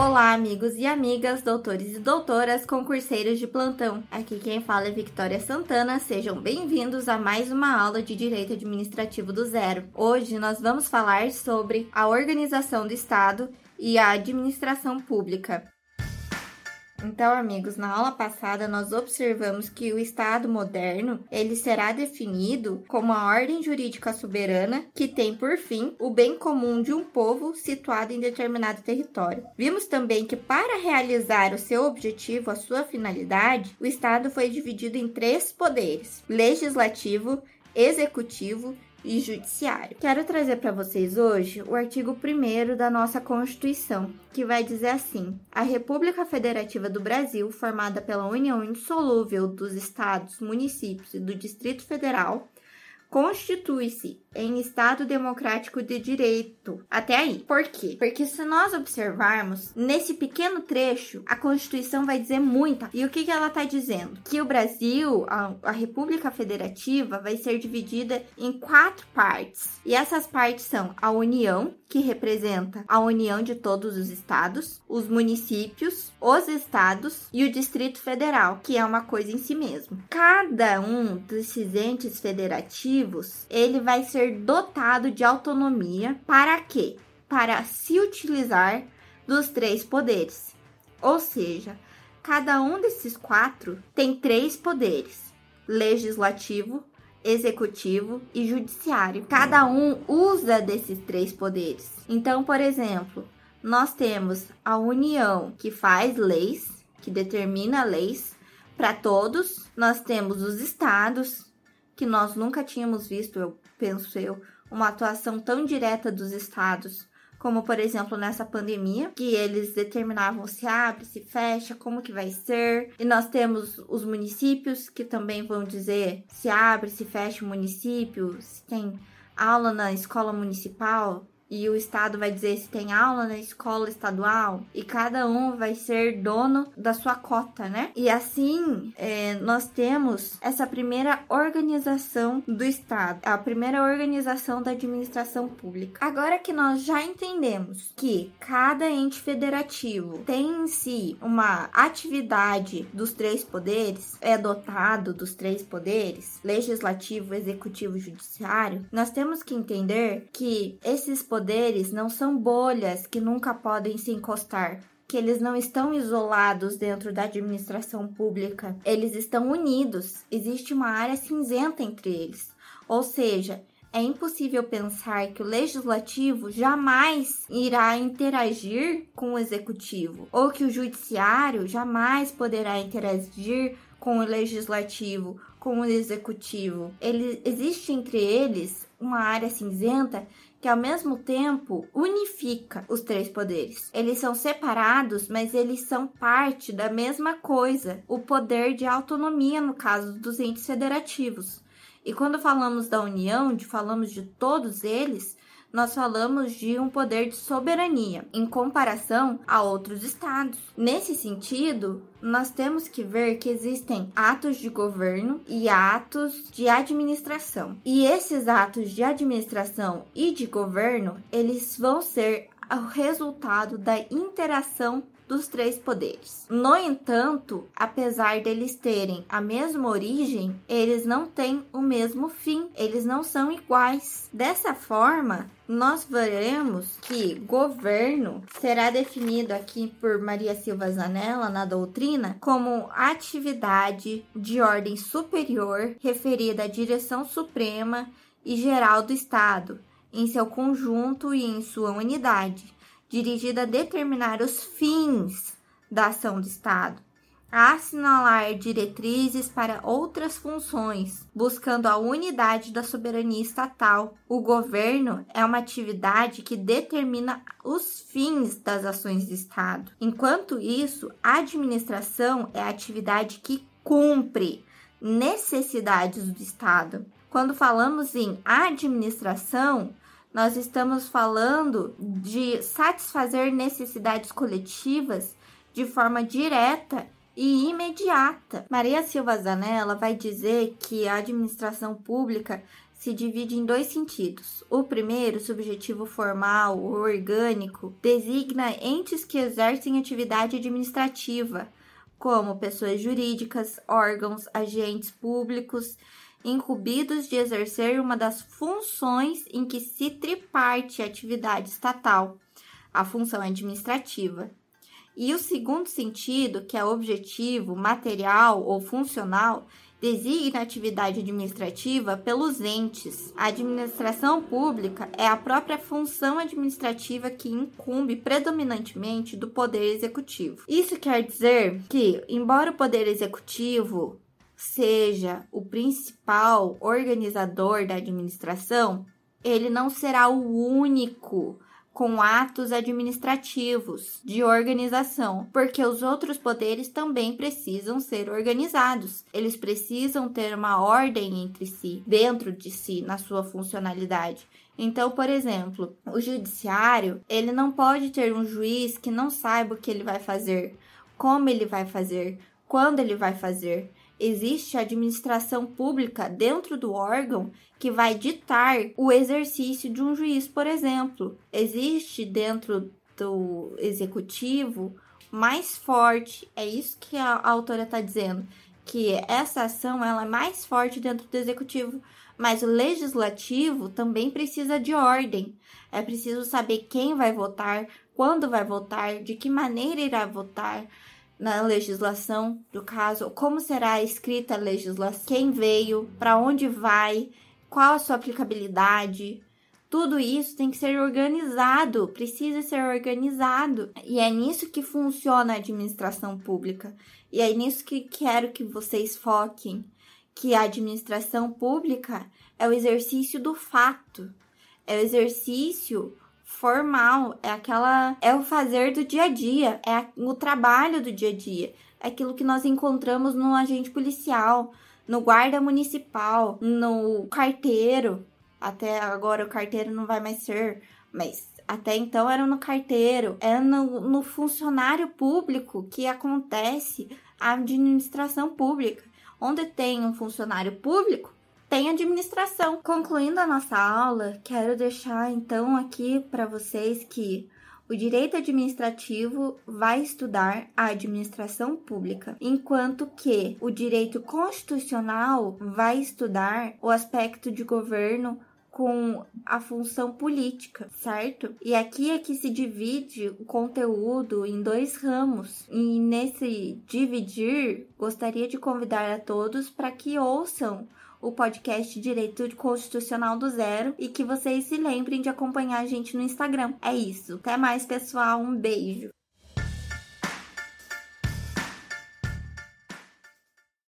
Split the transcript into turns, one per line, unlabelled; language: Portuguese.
Olá, amigos e amigas, doutores e doutoras, concurseiros de plantão. Aqui quem fala é Victoria Santana. Sejam bem-vindos a mais uma aula de Direito Administrativo do Zero. Hoje nós vamos falar sobre a organização do Estado e a administração pública. Então, amigos, na aula passada nós observamos que o Estado moderno, ele será definido como a ordem jurídica soberana que tem por fim o bem comum de um povo situado em determinado território. Vimos também que para realizar o seu objetivo, a sua finalidade, o Estado foi dividido em três poderes: legislativo, executivo e judiciário. Quero trazer para vocês hoje o artigo 1 da nossa Constituição, que vai dizer assim: A República Federativa do Brasil, formada pela união insolúvel dos estados, municípios e do Distrito Federal, constitui-se em Estado democrático de direito. Até aí. Por quê? Porque se nós observarmos nesse pequeno trecho, a Constituição vai dizer muita. E o que, que ela está dizendo? Que o Brasil, a, a República Federativa, vai ser dividida em quatro partes. E essas partes são a União, que representa a união de todos os estados, os municípios, os estados e o Distrito Federal, que é uma coisa em si mesmo. Cada um desses entes federativos, ele vai ser ser dotado de autonomia para quê? Para se utilizar dos três poderes. Ou seja, cada um desses quatro tem três poderes: legislativo, executivo e judiciário. Cada um usa desses três poderes. Então, por exemplo, nós temos a União que faz leis, que determina leis para todos. Nós temos os estados, que nós nunca tínhamos visto, eu penso eu, uma atuação tão direta dos estados, como por exemplo nessa pandemia, que eles determinavam se abre, se fecha, como que vai ser. E nós temos os municípios que também vão dizer se abre, se fecha o município, se tem aula na escola municipal, e o estado vai dizer se tem aula na escola estadual e cada um vai ser dono da sua cota, né? E assim é, nós temos essa primeira organização do estado, a primeira organização da administração pública. Agora que nós já entendemos que cada ente federativo tem em si uma atividade dos três poderes, é dotado dos três poderes, legislativo, executivo e judiciário, nós temos que entender que esses poderes poderes não são bolhas que nunca podem se encostar, que eles não estão isolados dentro da administração pública, eles estão unidos, existe uma área cinzenta entre eles. Ou seja, é impossível pensar que o legislativo jamais irá interagir com o executivo, ou que o judiciário jamais poderá interagir com o legislativo, com o executivo. Ele existe entre eles uma área cinzenta que ao mesmo tempo unifica os três poderes. Eles são separados, mas eles são parte da mesma coisa, o poder de autonomia no caso dos entes federativos. E quando falamos da união, de falamos de todos eles, nós falamos de um poder de soberania em comparação a outros estados. Nesse sentido, nós temos que ver que existem atos de governo e atos de administração. E esses atos de administração e de governo, eles vão ser o resultado da interação dos três poderes. No entanto, apesar deles terem a mesma origem, eles não têm o mesmo fim, eles não são iguais. Dessa forma, nós veremos que governo será definido aqui por Maria Silva Zanella na doutrina como atividade de ordem superior referida à direção suprema e geral do Estado, em seu conjunto e em sua unidade dirigida a determinar os fins da ação do Estado, a assinalar diretrizes para outras funções, buscando a unidade da soberania estatal. O governo é uma atividade que determina os fins das ações do Estado. Enquanto isso, a administração é a atividade que cumpre necessidades do Estado. Quando falamos em administração, nós estamos falando de satisfazer necessidades coletivas de forma direta e imediata. Maria Silva Zanella vai dizer que a administração pública se divide em dois sentidos. O primeiro, subjetivo formal ou orgânico, designa entes que exercem atividade administrativa, como pessoas jurídicas, órgãos, agentes públicos, incumbidos de exercer uma das funções em que se triparte a atividade estatal, a função administrativa. E o segundo sentido, que é objetivo, material ou funcional, designa a atividade administrativa pelos entes. A administração pública é a própria função administrativa que incumbe predominantemente do poder executivo. Isso quer dizer que, embora o poder executivo seja o principal organizador da administração, ele não será o único com atos administrativos de organização, porque os outros poderes também precisam ser organizados. Eles precisam ter uma ordem entre si, dentro de si, na sua funcionalidade. Então, por exemplo, o judiciário, ele não pode ter um juiz que não saiba o que ele vai fazer, como ele vai fazer, quando ele vai fazer existe a administração pública dentro do órgão que vai ditar o exercício de um juiz, por exemplo. Existe dentro do executivo mais forte, é isso que a autora está dizendo, que essa ação ela é mais forte dentro do executivo, mas o legislativo também precisa de ordem. É preciso saber quem vai votar, quando vai votar, de que maneira irá votar na legislação do caso, como será escrita a legislação, quem veio, para onde vai, qual a sua aplicabilidade. Tudo isso tem que ser organizado, precisa ser organizado. E é nisso que funciona a administração pública. E é nisso que quero que vocês foquem, que a administração pública é o exercício do fato. É o exercício formal, é aquela é o fazer do dia a dia, é o trabalho do dia a dia, é aquilo que nós encontramos no agente policial, no guarda municipal, no carteiro. Até agora o carteiro não vai mais ser, mas até então era no carteiro, é no, no funcionário público que acontece a administração pública. Onde tem um funcionário público, tem administração. Concluindo a nossa aula, quero deixar então aqui para vocês que o direito administrativo vai estudar a administração pública, enquanto que o direito constitucional vai estudar o aspecto de governo com a função política, certo? E aqui é que se divide o conteúdo em dois ramos. E nesse dividir, gostaria de convidar a todos para que ouçam o podcast Direito Constitucional do Zero e que vocês se lembrem de acompanhar a gente no Instagram. É isso. Até mais, pessoal. Um beijo.